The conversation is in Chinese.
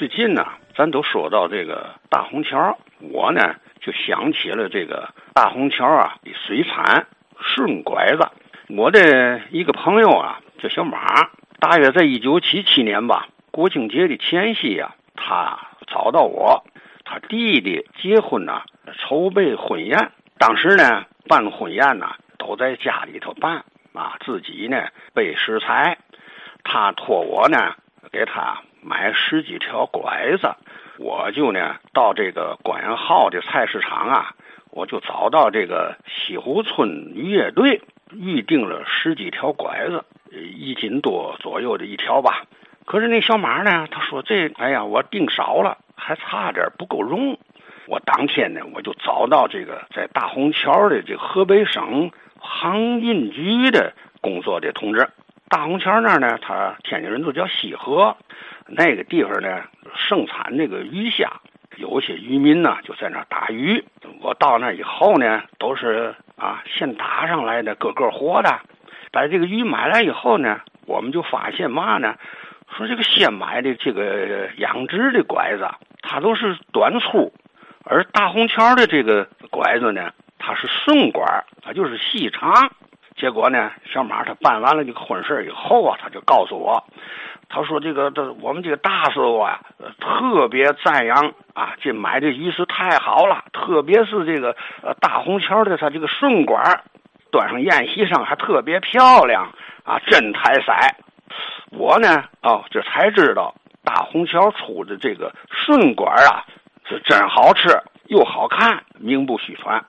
最近呢，咱都说到这个大红桥，我呢就想起了这个大红桥啊的水产顺拐子。我的一个朋友啊，叫小马，大约在一九七七年吧，国庆节的前夕呀，他找到我，他弟弟结婚呢，筹备婚宴。当时呢，办婚宴呢，都在家里头办啊，自己呢备食材，他托我呢给他。买十几条拐子，我就呢到这个关元号的菜市场啊，我就找到这个西湖村乐队，预定了十几条拐子，一斤多左右的一条吧。可是那小马呢，他说这，哎呀，我订少了，还差点不够用。我当天呢，我就找到这个在大红桥的这河北省航运局的工作的同志。大红桥那儿呢，他天津人都叫西河。那个地方呢，盛产那个鱼虾，有些渔民呢就在那打鱼。我到那以后呢，都是啊现打上来的，个个活的。把这个鱼买来以后呢，我们就发现嘛呢，说这个先买的这个养殖的拐子，它都是短粗，而大红桥的这个拐子呢，它是顺拐，它就是细长。结果呢，小马他办完了这个婚事以后啊，他就告诉我。他说：“这个，这我们这个大师傅啊，特别赞扬啊，这买这鱼是太好了，特别是这个呃大红桥的它这个顺管，端上宴席上还特别漂亮啊，真太色。我呢，哦，这才知道大红桥出的这个顺管啊，是真好吃又好看，名不虚传。”